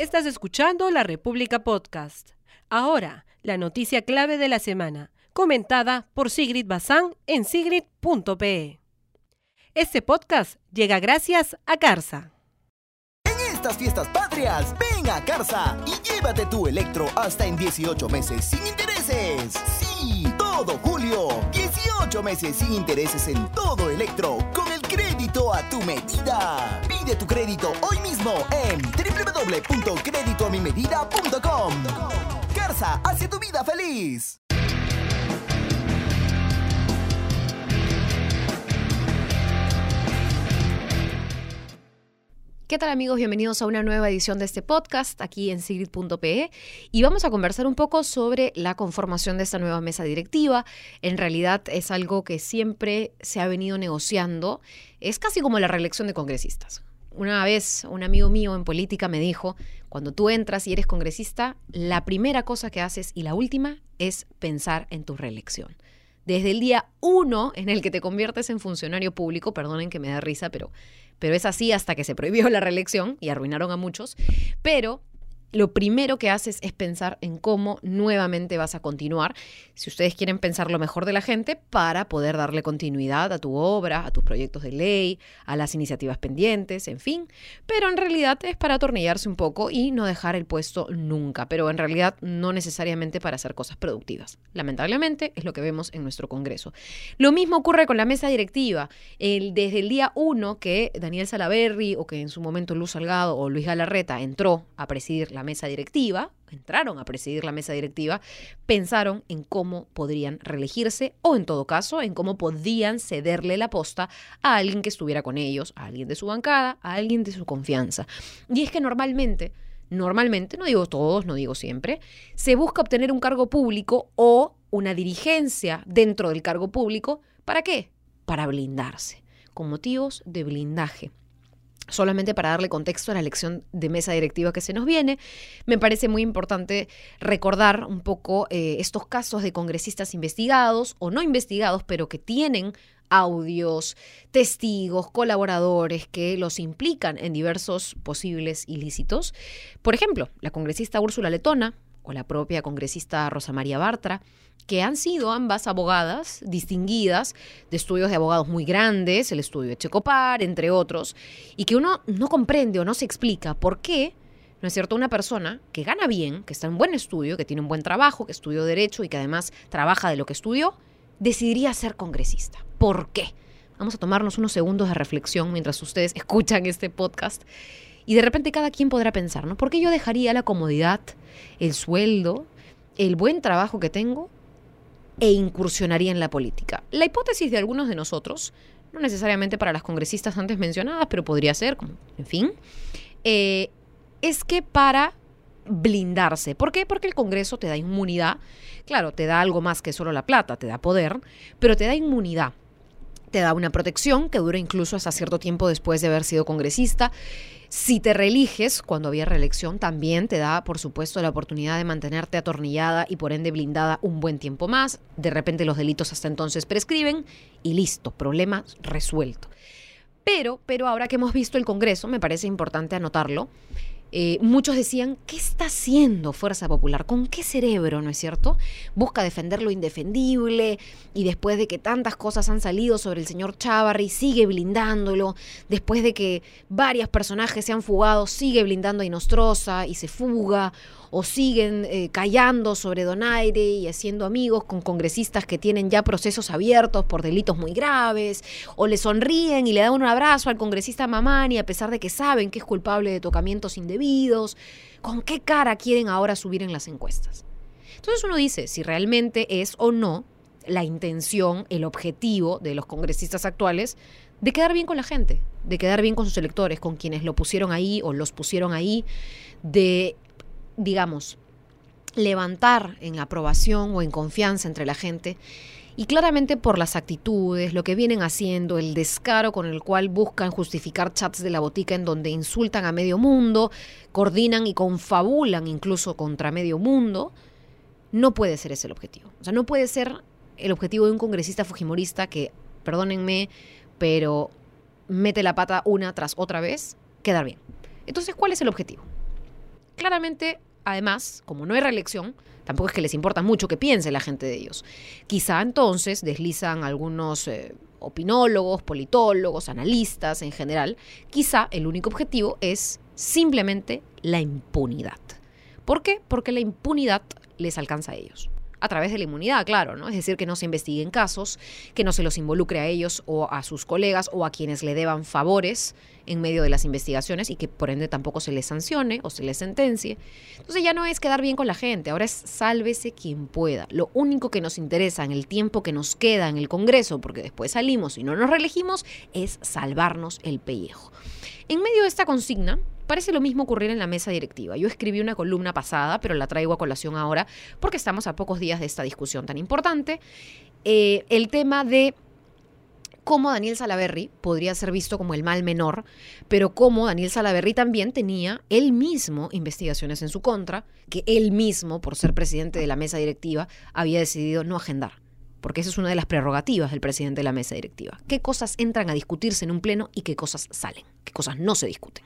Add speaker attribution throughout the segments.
Speaker 1: Estás escuchando La República Podcast. Ahora, la noticia clave de la semana, comentada por Sigrid Bazán en sigrid.pe. Este podcast llega gracias a Carsa.
Speaker 2: En estas fiestas patrias, ven a Carsa y llévate tu electro hasta en 18 meses sin intereses. Sí, todo julio. 18 meses sin intereses en todo electro crédito a tu medida. Pide tu crédito hoy mismo en www.creditoamimedida.com. Carsa, hacia tu vida feliz.
Speaker 3: ¿Qué tal amigos? Bienvenidos a una nueva edición de este podcast aquí en sigrid.pe y vamos a conversar un poco sobre la conformación de esta nueva mesa directiva. En realidad es algo que siempre se ha venido negociando, es casi como la reelección de congresistas. Una vez un amigo mío en política me dijo, cuando tú entras y eres congresista, la primera cosa que haces y la última es pensar en tu reelección desde el día uno en el que te conviertes en funcionario público, perdonen que me da risa, pero, pero es así hasta que se prohibió la reelección y arruinaron a muchos, pero lo primero que haces es pensar en cómo nuevamente vas a continuar, si ustedes quieren pensar lo mejor de la gente, para poder darle continuidad a tu obra, a tus proyectos de ley, a las iniciativas pendientes, en fin. Pero en realidad es para atornillarse un poco y no dejar el puesto nunca, pero en realidad no necesariamente para hacer cosas productivas. Lamentablemente es lo que vemos en nuestro Congreso. Lo mismo ocurre con la mesa directiva. Desde el día uno que Daniel Salaverri o que en su momento Luz Salgado o Luis Galarreta entró a presidir la mesa directiva, entraron a presidir la mesa directiva, pensaron en cómo podrían reelegirse o en todo caso en cómo podían cederle la posta a alguien que estuviera con ellos, a alguien de su bancada, a alguien de su confianza. Y es que normalmente, normalmente, no digo todos, no digo siempre, se busca obtener un cargo público o una dirigencia dentro del cargo público. ¿Para qué? Para blindarse, con motivos de blindaje solamente para darle contexto a la elección de mesa directiva que se nos viene, me parece muy importante recordar un poco eh, estos casos de congresistas investigados o no investigados, pero que tienen audios, testigos, colaboradores que los implican en diversos posibles ilícitos. Por ejemplo, la congresista Úrsula Letona o la propia congresista Rosa María Bartra, que han sido ambas abogadas distinguidas de estudios de abogados muy grandes, el estudio de Checopar, entre otros, y que uno no comprende o no se explica por qué, ¿no es cierto?, una persona que gana bien, que está en buen estudio, que tiene un buen trabajo, que estudió derecho y que además trabaja de lo que estudió, decidiría ser congresista. ¿Por qué? Vamos a tomarnos unos segundos de reflexión mientras ustedes escuchan este podcast y de repente cada quien podrá pensar, ¿no? ¿Por qué yo dejaría la comodidad, el sueldo, el buen trabajo que tengo e incursionaría en la política. La hipótesis de algunos de nosotros, no necesariamente para las congresistas antes mencionadas, pero podría ser, en fin, eh, es que para blindarse. ¿Por qué? Porque el Congreso te da inmunidad. Claro, te da algo más que solo la plata, te da poder, pero te da inmunidad. Te da una protección que dura incluso hasta cierto tiempo después de haber sido congresista. Si te reeliges, cuando había reelección, también te da, por supuesto, la oportunidad de mantenerte atornillada y por ende blindada un buen tiempo más. De repente los delitos hasta entonces prescriben y listo, problema resuelto. Pero, pero ahora que hemos visto el Congreso, me parece importante anotarlo, eh, muchos decían, ¿qué está haciendo Fuerza Popular? ¿Con qué cerebro, no es cierto? Busca defender lo indefendible y después de que tantas cosas han salido sobre el señor Chávarri, sigue blindándolo. Después de que varios personajes se han fugado, sigue blindando a Inostroza y se fuga o siguen eh, callando sobre Donaire y haciendo amigos con congresistas que tienen ya procesos abiertos por delitos muy graves, o le sonríen y le dan un abrazo al congresista Mamani a pesar de que saben que es culpable de tocamientos indebidos. ¿Con qué cara quieren ahora subir en las encuestas? Entonces uno dice si realmente es o no la intención, el objetivo de los congresistas actuales de quedar bien con la gente, de quedar bien con sus electores, con quienes lo pusieron ahí o los pusieron ahí, de digamos, levantar en aprobación o en confianza entre la gente. Y claramente por las actitudes, lo que vienen haciendo, el descaro con el cual buscan justificar chats de la botica en donde insultan a medio mundo, coordinan y confabulan incluso contra medio mundo, no puede ser ese el objetivo. O sea, no puede ser el objetivo de un congresista fujimorista que, perdónenme, pero mete la pata una tras otra vez, quedar bien. Entonces, ¿cuál es el objetivo? Claramente, además, como no hay reelección, tampoco es que les importa mucho que piense la gente de ellos. Quizá entonces deslizan algunos eh, opinólogos, politólogos, analistas en general, quizá el único objetivo es simplemente la impunidad. ¿Por qué? Porque la impunidad les alcanza a ellos a través de la inmunidad, claro, ¿no? Es decir, que no se investiguen casos, que no se los involucre a ellos o a sus colegas o a quienes le deban favores en medio de las investigaciones y que por ende tampoco se les sancione o se les sentencie. Entonces ya no es quedar bien con la gente, ahora es sálvese quien pueda. Lo único que nos interesa en el tiempo que nos queda en el Congreso, porque después salimos y no nos reelegimos, es salvarnos el pellejo. En medio de esta consigna, Parece lo mismo ocurrir en la mesa directiva. Yo escribí una columna pasada, pero la traigo a colación ahora porque estamos a pocos días de esta discusión tan importante. Eh, el tema de cómo Daniel Salaverry podría ser visto como el mal menor, pero cómo Daniel Salaverry también tenía él mismo investigaciones en su contra, que él mismo, por ser presidente de la mesa directiva, había decidido no agendar porque esa es una de las prerrogativas del presidente de la mesa directiva. ¿Qué cosas entran a discutirse en un pleno y qué cosas salen? ¿Qué cosas no se discuten?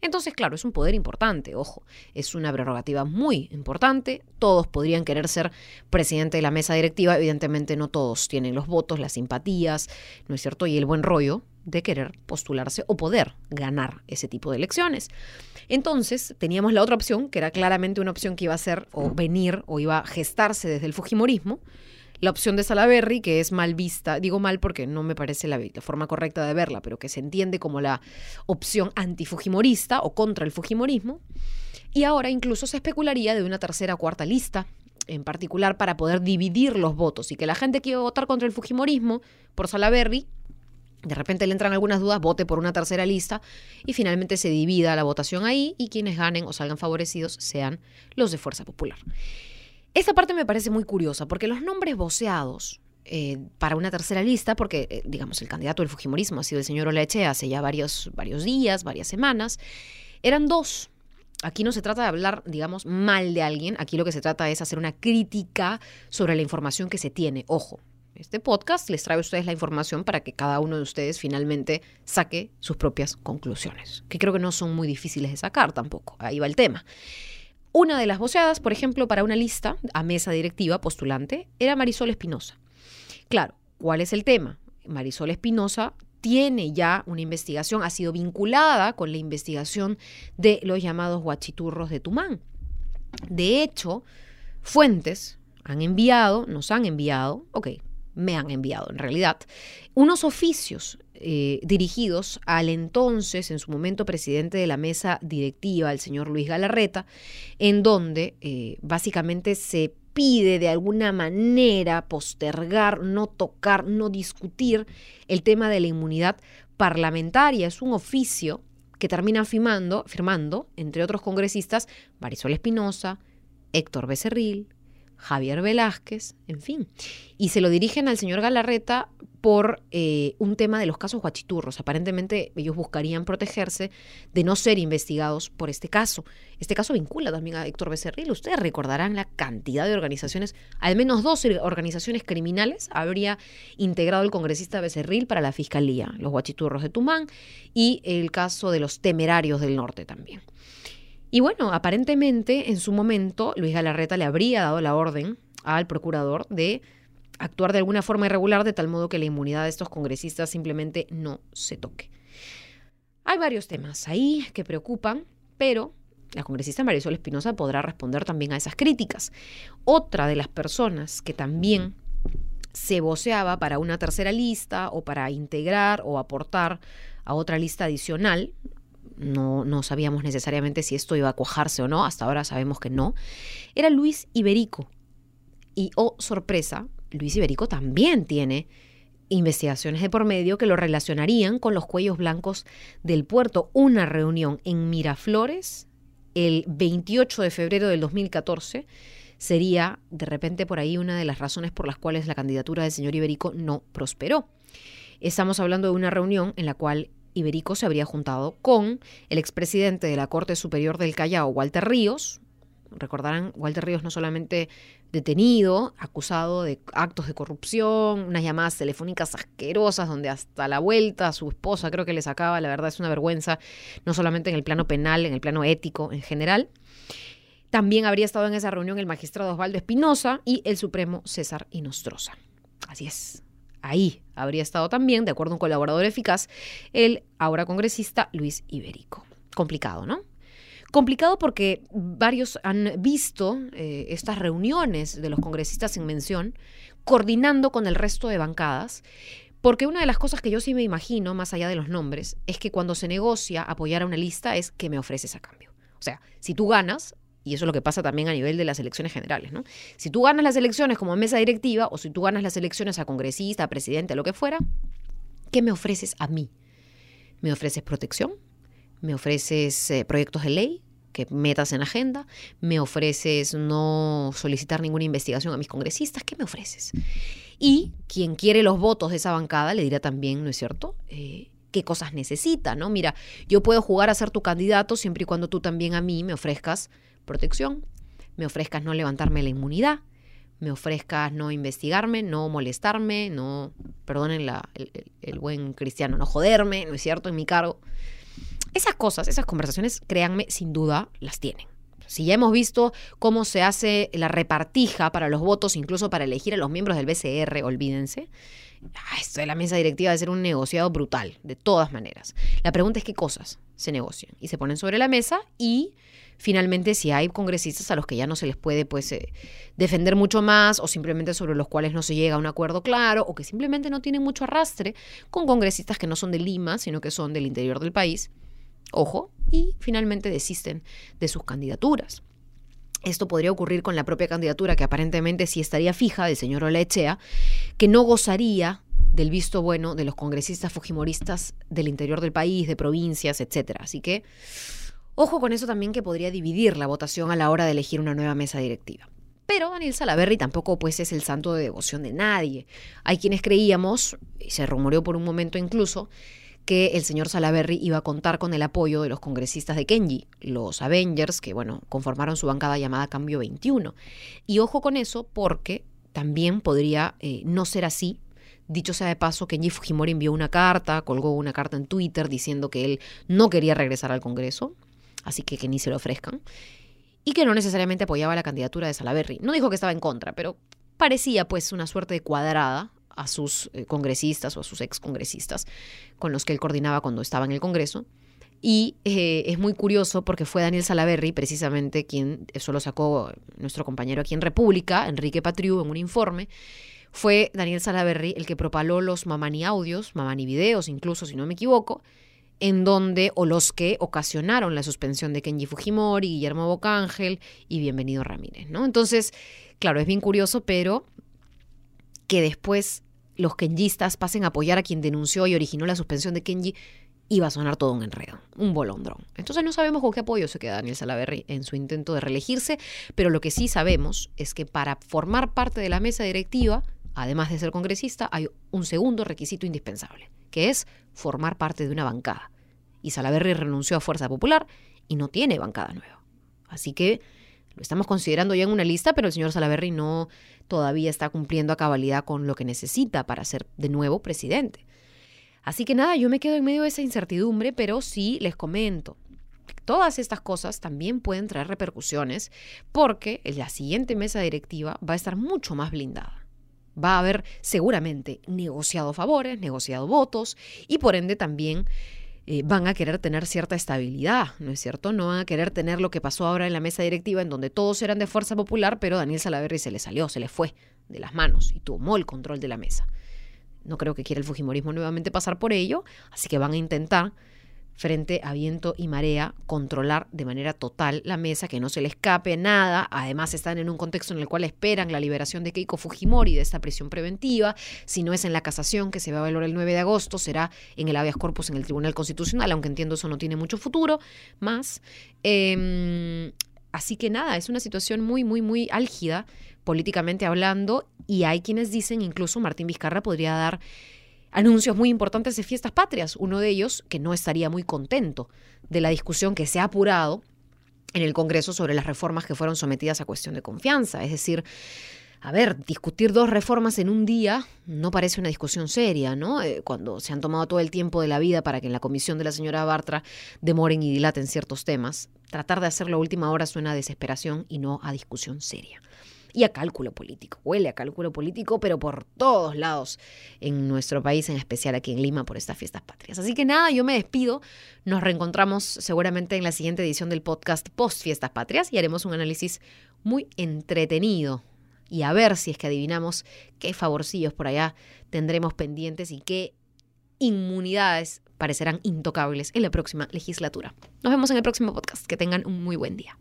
Speaker 3: Entonces, claro, es un poder importante, ojo, es una prerrogativa muy importante. Todos podrían querer ser presidente de la mesa directiva, evidentemente no todos tienen los votos, las simpatías, ¿no es cierto? Y el buen rollo de querer postularse o poder ganar ese tipo de elecciones. Entonces, teníamos la otra opción, que era claramente una opción que iba a ser o venir o iba a gestarse desde el Fujimorismo, la opción de Salaberry, que es mal vista, digo mal porque no me parece la, forma correcta de verla, pero que se entiende como la opción antifujimorista o contra el fujimorismo. Y ahora incluso se especularía de una tercera o cuarta lista, en particular para poder dividir los votos y que la gente que iba a votar contra el fujimorismo por Salaberry de repente le entran algunas dudas, vote por una tercera lista y finalmente se divida la votación ahí y quienes ganen o salgan favorecidos sean los de Fuerza Popular. Esta parte me parece muy curiosa porque los nombres voceados eh, para una tercera lista, porque eh, digamos el candidato del Fujimorismo ha sido el señor Oleche hace ya varios, varios días, varias semanas, eran dos. Aquí no se trata de hablar, digamos, mal de alguien, aquí lo que se trata es hacer una crítica sobre la información que se tiene. Ojo, este podcast les trae a ustedes la información para que cada uno de ustedes finalmente saque sus propias conclusiones, que creo que no son muy difíciles de sacar tampoco. Ahí va el tema. Una de las voceadas, por ejemplo, para una lista a mesa directiva postulante, era Marisol Espinosa. Claro, ¿cuál es el tema? Marisol Espinosa tiene ya una investigación, ha sido vinculada con la investigación de los llamados guachiturros de Tumán. De hecho, fuentes han enviado, nos han enviado, ok, me han enviado en realidad, unos oficios eh, dirigidos al entonces, en su momento, presidente de la mesa directiva, el señor Luis Galarreta, en donde eh, básicamente se pide de alguna manera postergar, no tocar, no discutir el tema de la inmunidad parlamentaria. Es un oficio que terminan firmando, firmando entre otros congresistas, Marisol Espinosa, Héctor Becerril, Javier Velázquez, en fin. Y se lo dirigen al señor Galarreta por eh, un tema de los casos guachiturros. Aparentemente ellos buscarían protegerse de no ser investigados por este caso. Este caso vincula también a Héctor Becerril. Ustedes recordarán la cantidad de organizaciones, al menos dos organizaciones criminales habría integrado el congresista Becerril para la Fiscalía, los guachiturros de Tumán y el caso de los temerarios del norte también. Y bueno, aparentemente en su momento Luis Galarreta le habría dado la orden al procurador de actuar de alguna forma irregular de tal modo que la inmunidad de estos congresistas simplemente no se toque. Hay varios temas ahí que preocupan, pero la congresista Marisol Espinosa podrá responder también a esas críticas. Otra de las personas que también se voceaba para una tercera lista o para integrar o aportar a otra lista adicional no, no sabíamos necesariamente si esto iba a cuajarse o no, hasta ahora sabemos que no, era Luis Iberico. Y, oh sorpresa, Luis Iberico también tiene investigaciones de por medio que lo relacionarían con los cuellos blancos del puerto. Una reunión en Miraflores el 28 de febrero del 2014 sería de repente por ahí una de las razones por las cuales la candidatura del señor Iberico no prosperó. Estamos hablando de una reunión en la cual Iberico se habría juntado con el expresidente de la Corte Superior del Callao, Walter Ríos, Recordarán, Walter Ríos no solamente detenido, acusado de actos de corrupción, unas llamadas telefónicas asquerosas donde hasta la vuelta a su esposa creo que le sacaba, la verdad es una vergüenza, no solamente en el plano penal, en el plano ético en general. También habría estado en esa reunión el magistrado Osvaldo Espinosa y el Supremo César Inostroza. Así es. Ahí habría estado también, de acuerdo a un colaborador eficaz, el ahora congresista Luis Iberico. Complicado, ¿no? Complicado porque varios han visto eh, estas reuniones de los congresistas en mención coordinando con el resto de bancadas, porque una de las cosas que yo sí me imagino, más allá de los nombres, es que cuando se negocia apoyar a una lista es que me ofreces a cambio. O sea, si tú ganas, y eso es lo que pasa también a nivel de las elecciones generales, ¿no? Si tú ganas las elecciones como mesa directiva o si tú ganas las elecciones a congresista, a presidente, a lo que fuera, ¿qué me ofreces a mí? ¿Me ofreces protección? ¿Me ofreces eh, proyectos de ley que metas en agenda? ¿Me ofreces no solicitar ninguna investigación a mis congresistas? ¿Qué me ofreces? Y quien quiere los votos de esa bancada le dirá también, ¿no es cierto? Eh, qué cosas necesita, ¿no? Mira, yo puedo jugar a ser tu candidato siempre y cuando tú también a mí me ofrezcas protección, me ofrezcas no levantarme la inmunidad, me ofrezcas no investigarme, no molestarme, no, perdonen la, el, buen cristiano, no joderme, ¿no es cierto?, en mi cargo. Esas cosas, esas conversaciones, créanme, sin duda las tienen. Si ya hemos visto cómo se hace la repartija para los votos, incluso para elegir a los miembros del BCR, olvídense. Ah, esto de la mesa directiva debe ser un negociado brutal, de todas maneras. La pregunta es qué cosas se negocian y se ponen sobre la mesa y finalmente si hay congresistas a los que ya no se les puede pues eh, defender mucho más o simplemente sobre los cuales no se llega a un acuerdo claro o que simplemente no tienen mucho arrastre con congresistas que no son de Lima, sino que son del interior del país. Ojo, y finalmente desisten de sus candidaturas. Esto podría ocurrir con la propia candidatura, que aparentemente sí estaría fija, del señor Olaechea, que no gozaría del visto bueno de los congresistas fujimoristas del interior del país, de provincias, etc. Así que Ojo con eso también que podría dividir la votación a la hora de elegir una nueva mesa directiva. Pero Daniel Salaverry tampoco pues es el santo de devoción de nadie. Hay quienes creíamos, y se rumoreó por un momento incluso, que el señor Salaverry iba a contar con el apoyo de los congresistas de Kenji, los Avengers, que bueno, conformaron su bancada llamada Cambio 21. Y ojo con eso porque también podría eh, no ser así. Dicho sea de paso, Kenji Fujimori envió una carta, colgó una carta en Twitter diciendo que él no quería regresar al Congreso, así que que ni se lo ofrezcan, y que no necesariamente apoyaba la candidatura de Salaverry. No dijo que estaba en contra, pero parecía pues una suerte de cuadrada a sus eh, congresistas o a sus ex congresistas con los que él coordinaba cuando estaba en el Congreso. Y eh, es muy curioso porque fue Daniel Salaverry precisamente quien, eso lo sacó nuestro compañero aquí en República, Enrique Patriu, en un informe, fue Daniel Salaverry el que propaló los Mamani audios, Mamani videos incluso, si no me equivoco, en donde, o los que ocasionaron la suspensión de Kenji Fujimori, Guillermo Bocángel y Bienvenido Ramírez, ¿no? Entonces, claro, es bien curioso, pero que después los kenjistas pasen a apoyar a quien denunció y originó la suspensión de Kenji, iba a sonar todo un enredo, un bolondrón. Entonces no sabemos con qué apoyo se queda Daniel Salaverry en su intento de reelegirse, pero lo que sí sabemos es que para formar parte de la mesa directiva, además de ser congresista, hay un segundo requisito indispensable, que es formar parte de una bancada y Salaverry renunció a Fuerza Popular y no tiene bancada nueva. Así que lo estamos considerando ya en una lista, pero el señor Salaverry no todavía está cumpliendo a cabalidad con lo que necesita para ser de nuevo presidente. Así que nada, yo me quedo en medio de esa incertidumbre, pero sí les comento. Todas estas cosas también pueden traer repercusiones porque la siguiente mesa directiva va a estar mucho más blindada. Va a haber seguramente negociado favores, negociado votos y por ende también eh, van a querer tener cierta estabilidad, ¿no es cierto? No van a querer tener lo que pasó ahora en la mesa directiva, en donde todos eran de fuerza popular, pero Daniel Salaverry se le salió, se le fue de las manos y tomó el control de la mesa. No creo que quiera el Fujimorismo nuevamente pasar por ello, así que van a intentar frente a viento y marea, controlar de manera total la mesa, que no se le escape nada. Además, están en un contexto en el cual esperan la liberación de Keiko Fujimori de esta prisión preventiva. Si no es en la casación que se va a valorar el 9 de agosto, será en el habeas corpus en el Tribunal Constitucional, aunque entiendo eso no tiene mucho futuro más. Em, así que nada, es una situación muy, muy, muy álgida políticamente hablando y hay quienes dicen, incluso Martín Vizcarra podría dar anuncios muy importantes de fiestas patrias. Uno de ellos, que no estaría muy contento de la discusión que se ha apurado en el Congreso sobre las reformas que fueron sometidas a cuestión de confianza. Es decir, a ver, discutir dos reformas en un día no parece una discusión seria, ¿no? Eh, cuando se han tomado todo el tiempo de la vida para que en la comisión de la señora Bartra demoren y dilaten ciertos temas, tratar de hacerlo a última hora suena a desesperación y no a discusión seria. Y a cálculo político. Huele a cálculo político, pero por todos lados en nuestro país, en especial aquí en Lima, por estas fiestas patrias. Así que nada, yo me despido. Nos reencontramos seguramente en la siguiente edición del podcast Post Fiestas Patrias y haremos un análisis muy entretenido y a ver si es que adivinamos qué favorcillos por allá tendremos pendientes y qué inmunidades parecerán intocables en la próxima legislatura. Nos vemos en el próximo podcast. Que tengan un muy buen día.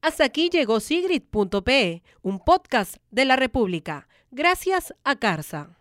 Speaker 1: Hasta aquí llegó Sigrid.pe, un podcast de la República. Gracias a Carsa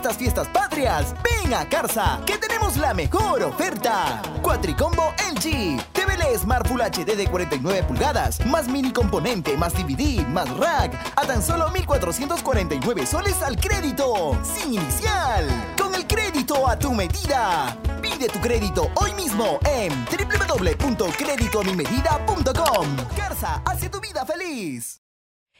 Speaker 2: estas fiestas patrias, ven a Carsa, que tenemos la mejor oferta. Cuatricombo LG, TV Smart Full HD de 49 pulgadas, más mini componente, más DVD, más rack, a tan solo 1,449 soles al crédito, sin inicial, con el crédito a tu medida. Pide tu crédito hoy mismo en www.creditomimedida.com. Carsa, hace tu vida feliz.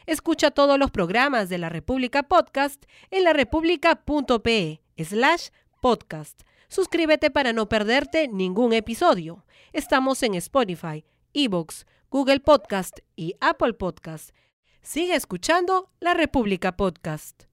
Speaker 1: Escucha todos los programas de la República Podcast en larepublica.pe slash podcast. Suscríbete para no perderte ningún episodio. Estamos en Spotify, Evox, Google Podcast y Apple Podcast. Sigue escuchando la República Podcast.